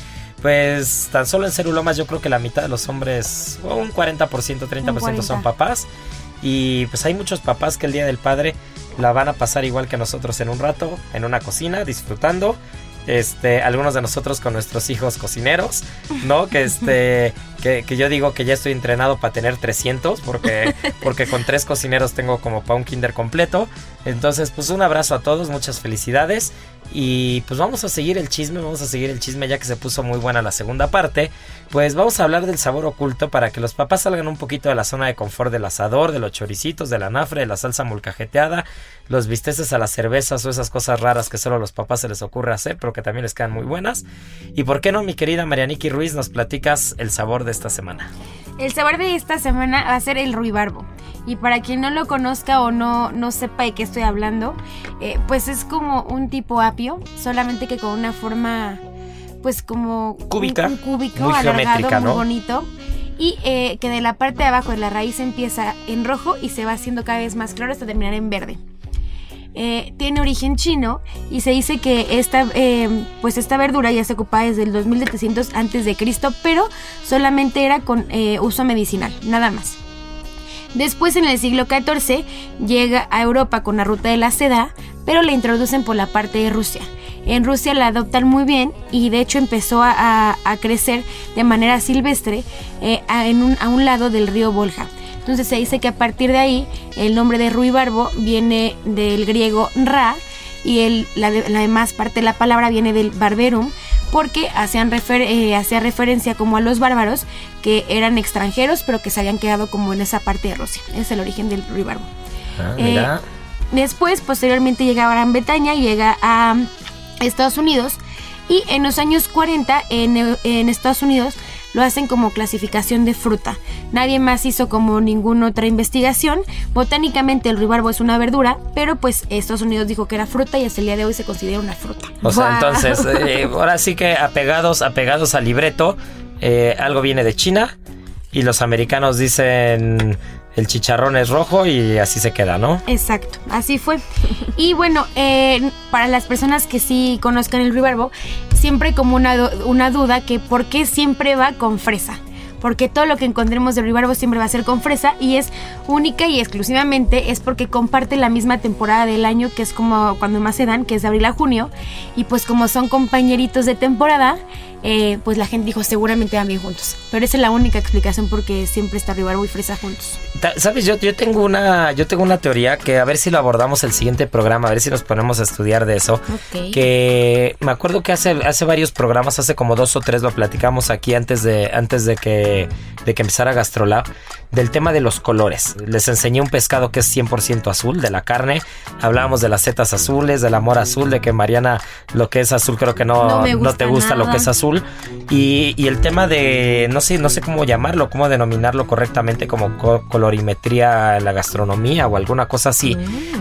pues, tan solo en Cerulomas yo creo que la mitad de los hombres, un 40%, 30% son 40. papás. Y pues hay muchos papás que el Día del Padre la van a pasar igual que nosotros en un rato, en una cocina, disfrutando. Este, algunos de nosotros con nuestros hijos cocineros, ¿no? Que este, [laughs] que, que yo digo que ya estoy entrenado para tener 300, porque, porque con tres cocineros tengo como para un kinder completo. Entonces, pues un abrazo a todos, muchas felicidades. Y pues vamos a seguir el chisme, vamos a seguir el chisme ya que se puso muy buena la segunda parte. Pues vamos a hablar del sabor oculto para que los papás salgan un poquito de la zona de confort del asador, de los choricitos, de la nafre, de la salsa molcajeteada, los bisteces a las cervezas o esas cosas raras que solo a los papás se les ocurre hacer, pero que también les quedan muy buenas. Y por qué no, mi querida Marianiki Ruiz, nos platicas el sabor de esta semana. El sabor de esta semana va a ser el ruibarbo. Y para quien no lo conozca o no, no sepa de qué estoy hablando, eh, pues es como un tipo solamente que con una forma, pues como Cúbica, un, cúbico muy alargado, geométrica, muy bonito. Y eh, que de la parte de abajo de la raíz empieza en rojo y se va haciendo cada vez más claro hasta terminar en verde. Eh, tiene origen chino y se dice que esta, eh, pues esta verdura ya se ocupaba desde el 2700 antes de Cristo, pero solamente era con eh, uso medicinal, nada más. Después en el siglo XIV llega a Europa con la ruta de la seda, pero la introducen por la parte de Rusia. En Rusia la adoptan muy bien y de hecho empezó a, a- a crecer de manera silvestre eh, a, en un, a un lado del río Volga. Entonces se dice que a partir de ahí el nombre de ruibarbo viene del griego ra y el, la, de- la demás parte de la palabra viene del barberum porque hacían refer- eh, hacía referencia como a los bárbaros que eran extranjeros pero que se habían quedado como en esa parte de Rusia. Es el origen del ruibarbo. Ah, Eh, mira. Después, posteriormente llega a Gran Bretaña, llega a Estados Unidos y en los años 40 en, en Estados Unidos lo hacen como clasificación de fruta. Nadie más hizo como ninguna otra investigación. Botánicamente el ruibarbo es una verdura, pero pues Estados Unidos dijo que era fruta y hasta el día de hoy se considera una fruta. O sea, entonces, [laughs] eh, ahora sí que apegados, apegados al libreto, eh, algo viene de China y los americanos dicen el chicharrón es rojo y así se queda, ¿no? Exacto, así fue. Y bueno, eh, para las personas que sí conozcan el ruibarbo, siempre como una, una duda que por qué siempre va con fresa. Porque todo lo que encontremos de ruibarbo siempre va a ser con fresa y es única y exclusivamente es porque comparte la misma temporada del año que es como cuando más se dan, que es de abril a junio. Y pues como son compañeritos de temporada, eh, pues la gente dijo seguramente van bien juntos. Pero esa es la única explicación porque siempre está ruibarbo y fresa juntos. Sabes, yo, yo tengo una, yo tengo una teoría que a ver si lo abordamos el siguiente programa, a ver si nos ponemos a estudiar de eso. Ok. Que me acuerdo que hace, hace varios programas, hace como dos o tres lo platicamos aquí antes de, antes de que, de que empezara Gastrolab, del tema de los colores. Les enseñé un pescado que es 100% azul, de la carne. Hablábamos de las setas azules, del amor azul, de que Mariana lo que es azul creo que no, No te gusta lo que es azul. Y, y el tema de, no sé, no sé cómo llamarlo, cómo denominarlo correctamente, como co- colorimetría en la gastronomía o alguna cosa así,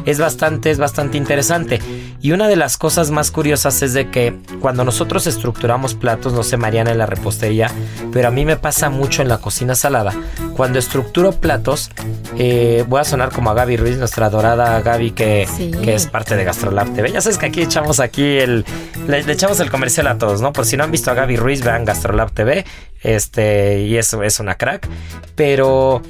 es bastante, es bastante interesante. Y una de las cosas más curiosas es de que cuando nosotros estructuramos platos, no sé, Mariana en la repostería, pero a mí me pasa mucho en la cocina salada. Cuando estructuro platos, eh, voy a sonar como a Gaby Ruiz, nuestra adorada Gaby, que, Sí. que es parte de Gastrolab TV. Ya sabes que aquí echamos aquí el, le, le echamos el comercial a todos, ¿no? Por si no han visto a Gaby Ruiz, vean Gastrolab TV. Este, y eso es una crack. Pero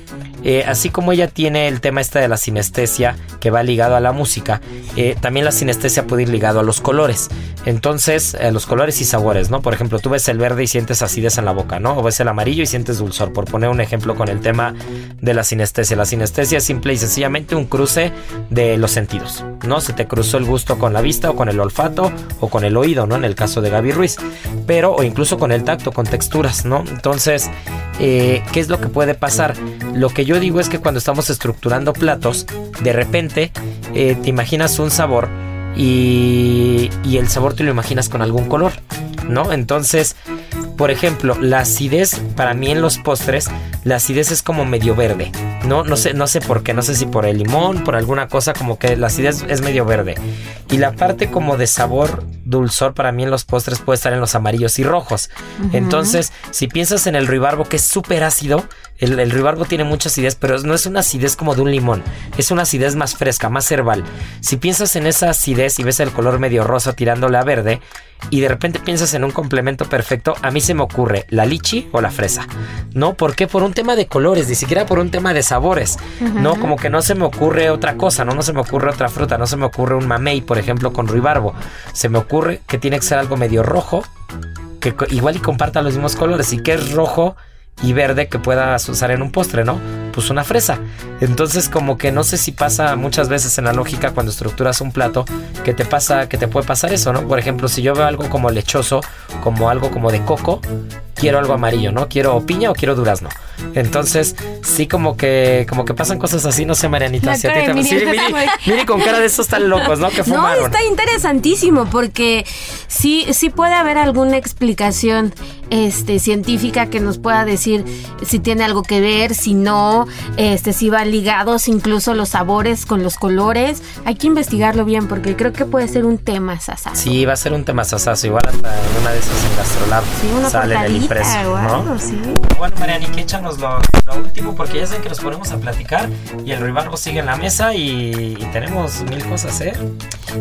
eh, así como ella tiene el tema este de la sinestesia, que va ligado a la música, eh, también la sinestesia puede ir ligado a los colores. Entonces, a los colores y sabores, ¿no? Por ejemplo, tú ves el verde y sientes acidez en la boca, ¿no? O ves el amarillo y sientes dulzor, por poner un ejemplo con el tema de la sinestesia. La sinestesia es simple y sencillamente un cruce de los sentidos, ¿no? Se te cruzó el gusto con la vista o con el olfato o con el oído, ¿no? En el caso de Gaby Ruiz, pero o incluso con el tacto, con texturas, ¿no? Entonces, eh, ¿qué es lo que puede pasar? Lo que yo digo es que cuando estamos estructurando platos, de repente eh, te imaginas un sabor y, y el sabor te lo imaginas con algún color, ¿no? Entonces, por ejemplo, la acidez para mí en los postres, la acidez es como medio verde. No, no sé, no sé por qué, no sé si por el limón, por alguna cosa, como que la acidez es medio verde. Y la parte como de sabor dulzor para mí en los postres puede estar en los amarillos y rojos. Entonces, si piensas en el ruibarbo que es súper ácido, el, el tiene mucha acidez, pero no es una acidez como de un limón, es una acidez más fresca, más herbal. Si piensas en esa acidez y ves el color medio rosa tirándole a verde, y de repente piensas en un complemento perfecto, a mí se me ocurre la lichi o la fresa. ¿No? ¿Por qué? Por un tema de colores, ni siquiera por un tema de sabores. No, como que no se me ocurre otra cosa, ¿no? No se me ocurre otra fruta, no se me ocurre un mamey, por ejemplo, con ruibarbo. Se me ocurre que tiene que ser algo medio rojo, que igual y comparta los mismos colores. ¿Y que es rojo y verde que puedas usar en un postre, ¿no? Pues una fresa. Entonces como que no sé si pasa muchas veces en la lógica cuando estructuras un plato que te pasa, que te puede pasar eso, ¿no? Por ejemplo, si yo veo algo como lechoso, como algo como de coco, quiero algo amarillo, ¿no? Quiero piña o quiero durazno. Entonces, sí como que como que pasan cosas así, no sé, Marianita, si a ti te- Miri. sí, Miri, Miri con cara de esos tan locos, ¿no? Que [laughs] No, fumaron. está interesantísimo porque sí, sí puede haber alguna explicación este, científica que nos pueda decir si tiene algo que ver, si no, este, si van ligados incluso los sabores con los colores. Hay que investigarlo bien porque creo que puede ser un tema sasa. Sí, va a ser un tema sasazo, igual hasta en una de esas en Gastrolab Sí, una sale en el impreso, ¿no? sí. Bueno, Marianique, échanos lo, lo último porque ya saben que nos ponemos a platicar y el ruibarbo sigue en la mesa y, y tenemos mil cosas, ¿eh?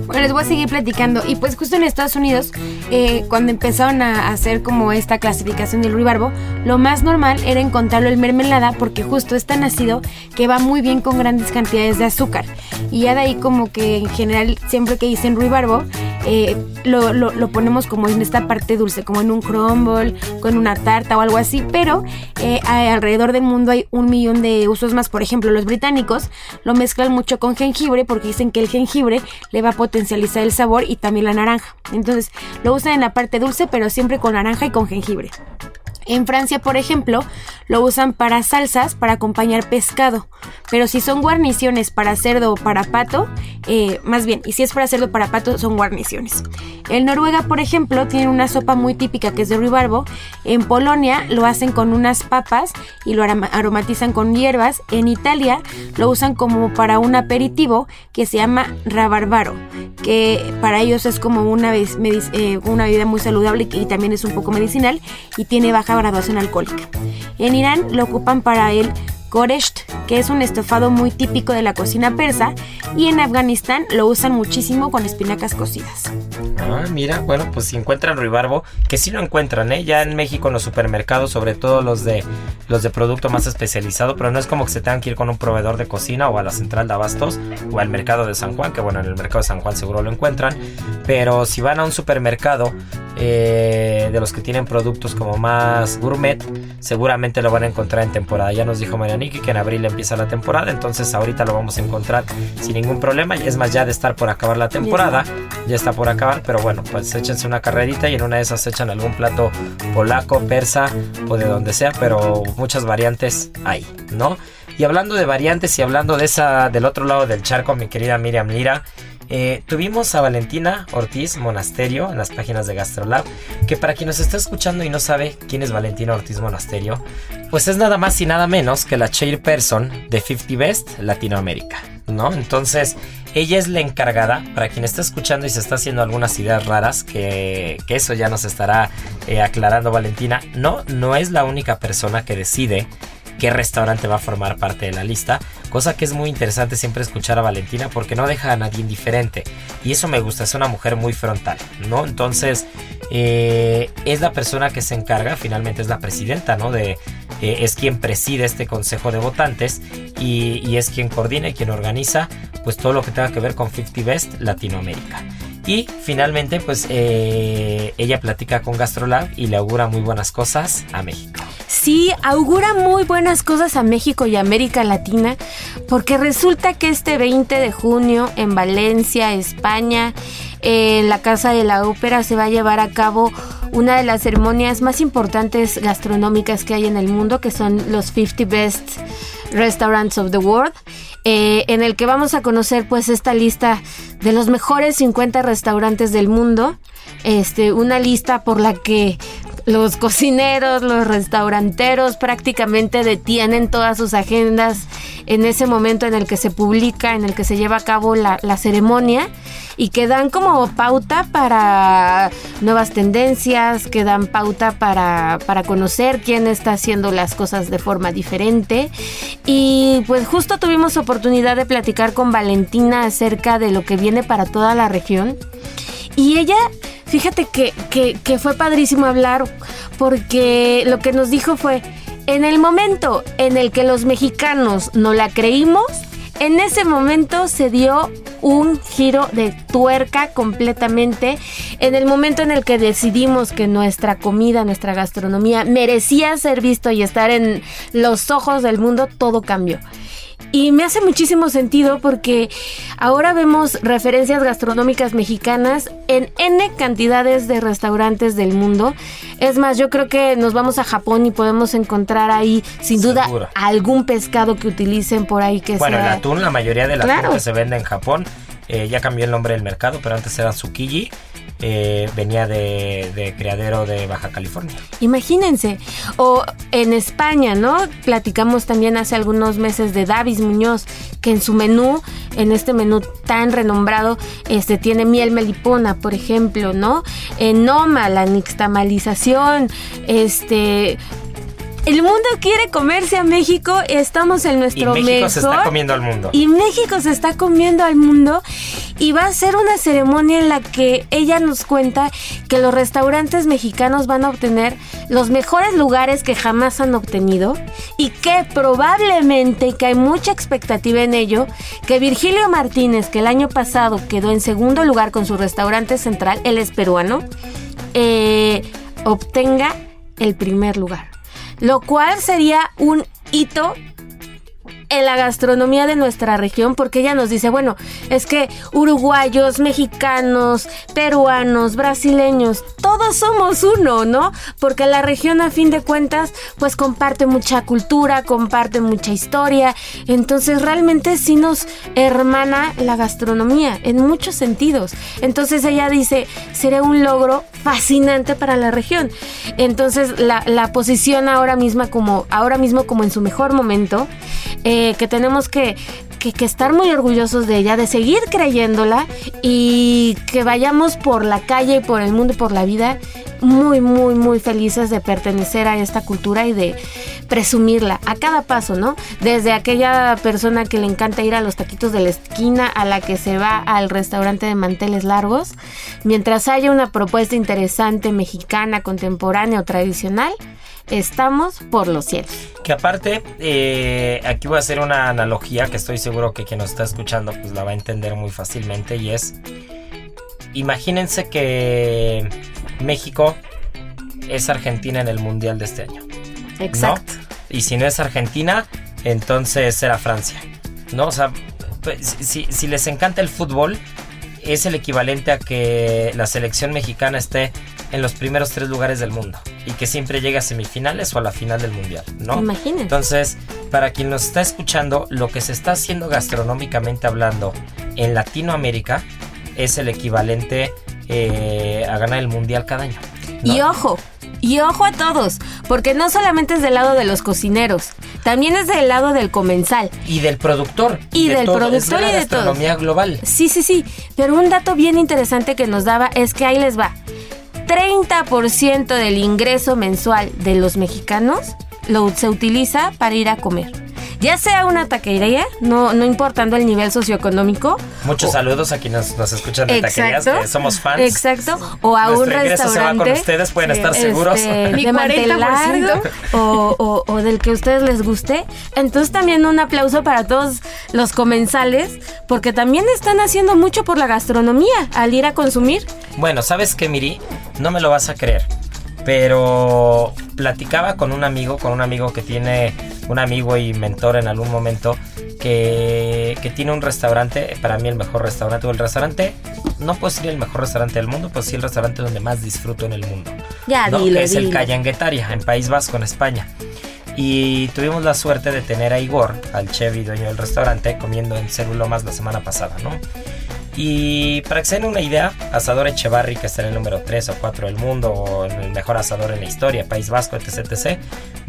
Bueno, les voy a seguir platicando. Y pues justo en Estados Unidos, eh, cuando empezaron a hacer como esta clasificación del ruibarbo, lo más normal era encontrarlo en mermelada porque justo es tan ácido que va muy bien con grandes cantidades de azúcar. Y ya de ahí como que en general siempre que dicen ruibarbo, eh, lo, lo- ponemos como en esta parte dulce, como en un crumble, con una tarta o algo así. Pero eh, alrededor del mundo hay un millón de usos más. Por ejemplo, los británicos lo mezclan mucho con jengibre porque dicen que el jengibre le va a potencializar el sabor y también la naranja. Entonces lo usan en la parte dulce, pero siempre con naranja y con jengibre. En Francia, por ejemplo, lo usan para salsas para acompañar pescado. Pero si son guarniciones para cerdo o para pato, eh, más bien, y si es para cerdo o para pato, son guarniciones. En Noruega, por ejemplo, tienen una sopa muy típica que es de ruibarbo. En Polonia lo hacen con unas papas y lo aroma- aromatizan con hierbas. En Italia lo usan como para un aperitivo que se llama rabarbaro, que para ellos es como una, eh, una bebida muy saludable y también es un poco medicinal y tiene baja graduación alcohólica. En Irán lo ocupan para el koresht, que es un estofado muy típico de la cocina persa, y en Afganistán lo usan muchísimo con espinacas cocidas. Ah, mira, bueno, pues si encuentran ruibarbo, que sí lo encuentran, ¿eh? Ya en México en los supermercados, sobre todo los de los de producto más especializado, pero no es como que se tengan que ir con un proveedor de cocina o a la central de abastos o al mercado de San Juan, que bueno, en el mercado de San Juan seguro lo encuentran, pero si van a un supermercado eh, de los que tienen productos como más gourmet, seguramente lo van a encontrar en temporada. Ya nos dijo Marianiki que en abril empieza la temporada, entonces ahorita lo vamos a encontrar sin ningún problema. Es más, ya de estar por acabar la temporada, ya está por acabar, pero bueno, pues échense una carrerita y en una de esas echan algún plato polaco, persa o de donde sea, pero muchas variantes hay, ¿no? Y hablando de variantes y hablando de esa del otro lado del charco, mi querida Miriam Lira, eh, tuvimos a Valentina Ortiz Monasterio en las páginas de Gastrolab, que para quien nos está escuchando y no sabe quién es Valentina Ortiz Monasterio, pues es nada más y nada menos que la chairperson de 50 Best Latinoamérica, ¿no? Entonces, ella es la encargada, para quien está escuchando y se está haciendo algunas ideas raras, que, eso ya nos estará eh, aclarando Valentina, no, no es la única persona que decide qué restaurante va a formar parte de la lista, cosa que es muy interesante siempre escuchar a Valentina porque no deja a nadie indiferente y eso me gusta, es una mujer muy frontal, ¿no? Entonces eh, es la persona que se encarga, finalmente es la presidenta, ¿no? De, eh, es quien preside este consejo de votantes y, es quien coordina y quien organiza pues todo lo que tenga que ver con 50 Best Latinoamérica. Y finalmente, pues eh, ella platica con Gastrolab y le augura muy buenas cosas a México. Sí augura muy buenas cosas a México y América Latina, porque resulta que este 20 de junio en Valencia, España, en la Casa de la Ópera se va a llevar a cabo una de las ceremonias más importantes gastronómicas que hay en el mundo, que son los 50 Best Restaurants of the World, eh, en el que vamos a conocer pues esta lista de los mejores 50 restaurantes del mundo. Este, una lista por la que los cocineros, los restauranteros prácticamente detienen todas sus agendas en ese momento en el que se publica, en el que se lleva a cabo la, ceremonia y que dan como pauta para nuevas tendencias, que dan pauta para, para conocer quién está haciendo las cosas de forma diferente. Y pues justo tuvimos oportunidad de platicar con Valentina acerca de lo que viene para toda la región. Y ella, fíjate que, que, que fue padrísimo hablar porque lo que nos dijo fue, en el momento en el que los mexicanos no la creímos, en ese momento se dio un giro de tuerca completamente. En el momento en el que decidimos que nuestra comida, nuestra gastronomía merecía ser visto y estar en los ojos del mundo, todo cambió. Y me hace muchísimo sentido porque ahora vemos referencias gastronómicas mexicanas en N cantidades de restaurantes del mundo. Es más, yo creo que nos vamos a Japón y podemos encontrar ahí, sin duda, Seguro. algún pescado que utilicen por ahí que Bueno, el sea... atún, la mayoría del atún Claro. que se vende en Japón, eh, ya cambió el nombre del mercado, pero antes era Tsukiji. eh, venía de, de criadero de Baja California. Imagínense. O en España, ¿no? Platicamos también hace algunos meses de Davis Muñoz, que en su menú, en este menú tan renombrado, este tiene miel melipona, por ejemplo, ¿no? En Noma, la nixtamalización, este... El mundo quiere comerse a México, estamos en Y nuestro México mejor... se está comiendo al mundo. Y México se está comiendo al mundo y va a ser una ceremonia en la que ella nos cuenta que los restaurantes mexicanos van a obtener los mejores lugares que jamás han obtenido y que probablemente, que hay mucha expectativa en ello, que Virgilio Martínez, que el año pasado quedó en segundo lugar con su restaurante central, él es peruano, eh, obtenga el primer lugar. Lo cual sería un hito en la gastronomía de nuestra región, porque ella nos dice, bueno, es que uruguayos, mexicanos, peruanos, brasileños, todos somos uno, ¿no? Porque la región a fin de cuentas, pues comparte mucha cultura, comparte mucha historia, entonces realmente sí nos hermana la gastronomía en muchos sentidos. Entonces ella dice, sería un logro fascinante para la región. Entonces la, la posición ahora misma como, ahora mismo como en su mejor momento, eh, que tenemos que, que, que estar muy orgullosos de ella, de seguir creyéndola y que vayamos por la calle y por el mundo y por la vida muy, muy, muy felices de pertenecer a esta cultura y de presumirla a cada paso, ¿no? Desde aquella persona que le encanta ir a los taquitos de la esquina a la que se va al restaurante de manteles largos, mientras haya una propuesta interesante mexicana, contemporánea o tradicional, estamos por los cielos. Que aparte, eh, aquí voy a hacer una analogía que estoy seguro que quien nos está escuchando pues la va a entender muy fácilmente y es, imagínense que México es Argentina en el Mundial de este año. ¿no? Exacto. Y si no es Argentina, entonces será Francia. ¿No? O sea, pues, si, si les encanta el fútbol, es el equivalente a que la selección mexicana esté en los primeros tres lugares del mundo y que siempre llegue a semifinales o a la final del mundial, ¿no? Imagínense. Entonces, para quien nos está escuchando, lo que se está haciendo gastronómicamente hablando en Latinoamérica es el equivalente eh, a ganar el mundial cada año. ¿No? Y ojo, y ojo a todos, porque no solamente es del lado de los cocineros, también es del lado del comensal. Y del productor. Y de del todo. productor Es la y de gastronomía global. Sí, sí, sí, pero un dato bien interesante que nos daba es que ahí les va. 30% del ingreso mensual de los mexicanos lo se utiliza para ir a comer. Ya sea una taquería, no, no importando el nivel socioeconómico, Muchos saludos a quienes nos escuchan de taquerías, Exacto. que somos fans. Exacto. O a un ingreso se va restaurante. con ustedes, pueden estar este, [laughs] seguros. De mantel 40%. largo o, o- o del que a ustedes les guste. Entonces también un aplauso para todos los comensales, porque también están haciendo mucho por la gastronomía al ir a consumir. Bueno, ¿sabes qué, Miri? No me lo vas a creer. Pero platicaba con un amigo, con un amigo que tiene, un amigo y mentor en algún momento, que, que tiene un restaurante, para mí el mejor restaurante, o el restaurante, no puedo decir el mejor restaurante del mundo, pues sí el restaurante donde más disfruto en el mundo. Ya, ¿no? dilo, Que es el dilo. Cayanguetaria, en País Vasco, en España. Y tuvimos la suerte de tener a Igor, al chef y dueño del restaurante, comiendo en Cerulomas la semana pasada, ¿no? Y para que se den una idea, Asador Echevarri, que está en el número 3 o 4 del mundo, o el mejor asador en la historia, País Vasco, etc, etc,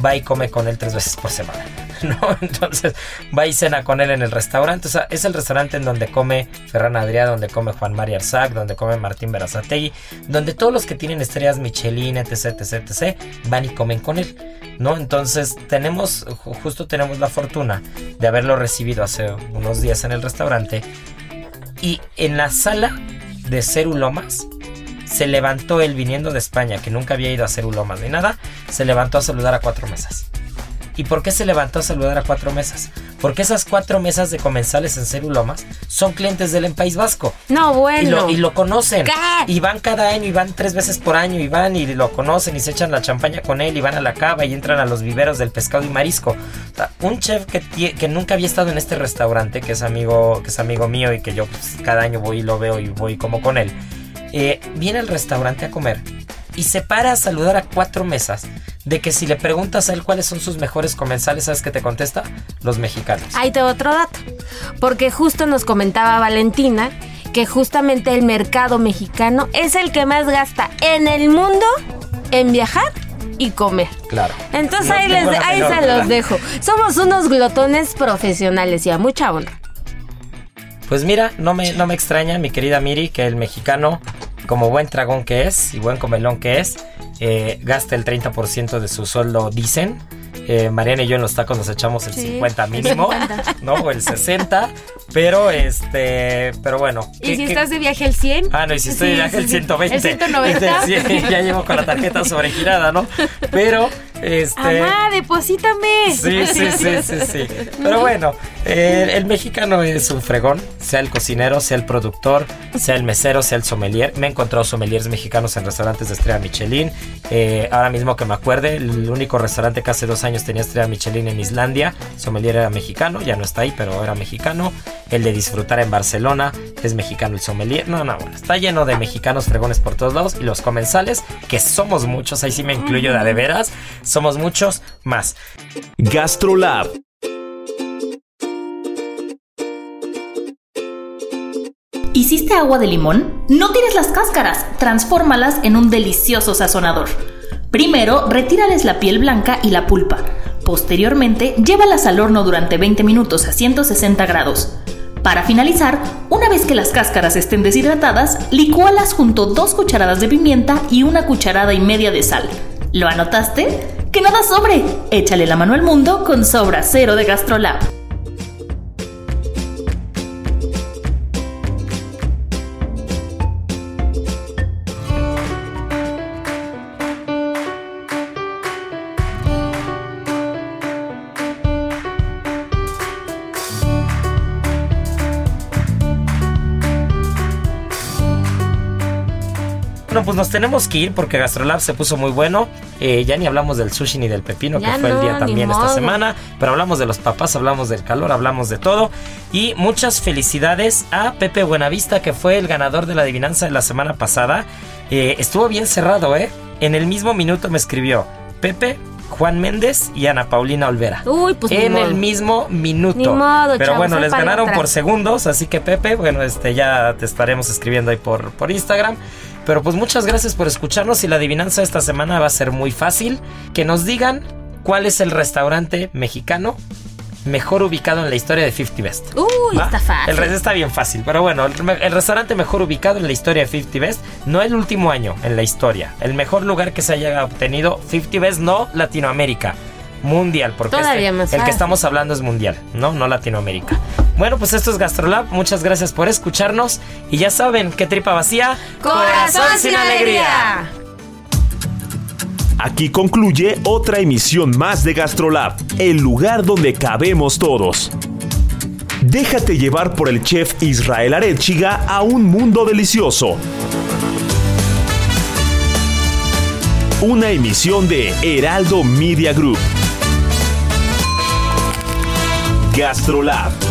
va y come con él tres veces por semana, [laughs] ¿no? Entonces, va y cena con él en el restaurante. O sea, es el restaurante en donde come Ferran Adrià, donde come Juan María Arzac, donde come Martín Berazategui, donde todos los que tienen estrellas Michelin, etc, etc, etc, van y comen con él, ¿no? Entonces, tenemos, ju- justo tenemos la fortuna de haberlo recibido hace unos días en el restaurante y en la sala de Cerulomas se levantó él viniendo de España, que nunca había ido a Cerulomas ni nada, se levantó a saludar a cuatro mesas. ¿Y por qué se levantó a saludar a cuatro mesas? Porque esas cuatro mesas de comensales en Cerulomas son clientes de él en País Vasco. No, Y bueno. lo, y lo conocen. ¿Qué? Y van cada año y van tres veces por año y van y lo conocen y se echan la champaña con él y van a la cava y entran a los viveros del pescado y marisco. O sea, un chef que, que nunca había estado en este restaurante, que es amigo, que es amigo mío y que yo pues, cada año voy y lo veo y voy como con él, eh, viene al restaurante a comer y se para a saludar a cuatro mesas. De que si le preguntas a él cuáles son sus mejores comensales, ¿sabes qué te contesta? Los mexicanos. Ahí te otro dato. Porque justo nos comentaba Valentina que justamente el mercado mexicano es el que más gasta en el mundo en viajar y comer. Claro. Entonces No ahí, les, ahí menor se los dejo. Somos unos glotones profesionales y a mucha honra. Pues mira, no me, no me extraña, mi querida Miri, que el mexicano, como buen tragón que es y buen comelón que es, eh, gasta el 30% de su sueldo, dicen. Eh, Mariana y yo en los tacos nos echamos el Sí, 50 el mínimo, 50. [laughs] ¿no? O el 60, pero este, pero bueno. Y ¿qué- si qué- estás de viaje el 100. Ah, no, y si estoy Sí, de viaje el sí. 120. El 190. Sí, ya llevo con la tarjeta sobregirada, ¿no? Pero, este... Amá, deposítame. Sí, sí, sí, sí, sí. Pero bueno, eh, el mexicano es un fregón, sea el cocinero, sea el productor, sea el mesero, sea el sommelier. Me he encontrado sommeliers mexicanos en restaurantes de estrella Michelin. Eh, ahora mismo que me acuerde, el único restaurante que hace dos años tenía estrella Michelin en Islandia, sommelier era mexicano, ya no está ahí, pero era mexicano. El de disfrutar en Barcelona es mexicano el sommelier. No, no, bueno, está lleno de mexicanos fregones por todos lados y los comensales, que somos muchos, ahí sí me incluyo de a de veras, somos muchos más. GastroLab, ¿Hiciste agua de limón? No tires las cáscaras, transfórmalas en un delicioso sazonador. Primero, retírales la piel blanca y la pulpa. Posteriormente, llévalas al horno durante 20 minutos a 160 grados. Para finalizar, una vez que las cáscaras estén deshidratadas, licúalas junto dos cucharadas de pimienta y una cucharada y media de sal. ¿Lo anotaste? ¡Que nada sobre! Échale la mano al mundo con Sobra Cero de Gastrolab. Pues nos tenemos que ir porque Gastrolab se puso muy bueno. Eh, ya ni hablamos del sushi ni del pepino, Ya que fue el día también esta semana. Pero hablamos de los papás, hablamos del calor, hablamos de todo. Y muchas felicidades a Pepe Buenavista, que fue el ganador de la adivinanza de la semana pasada. Eh, estuvo bien cerrado, ¿eh? En el mismo minuto me escribió Pepe, Juan Méndez y Ana Paulina Olvera. Uy, pues en el mismo minuto. Ni modo, Pero chavos, bueno, les ganaron por segundos, así que Pepe, bueno, este ya te estaremos escribiendo ahí por, por Instagram. Pero pues muchas gracias por escucharnos y la adivinanza esta semana va a ser muy fácil. Que nos digan cuál es el restaurante mexicano mejor ubicado en la historia de 50 Best. Uy, ¿Va? está fácil. El resto está bien fácil, pero bueno, el, el restaurante mejor ubicado en la historia de 50 Best, no el último año en la historia, el mejor lugar que se haya obtenido 50 Best, no Latinoamérica, mundial, porque Todavía este- más el que estamos hablando es mundial, no, no Latinoamérica. Bueno, pues esto es Gastrolab, muchas gracias por escucharnos y ya saben, qué tripa vacía, Corazón sin alegría. Aquí concluye otra emisión más de GastroLab, el lugar donde cabemos todos. Déjate llevar por el chef Israel Arechiga a un mundo delicioso. una emisión de Heraldo Media Group. Gastrolab.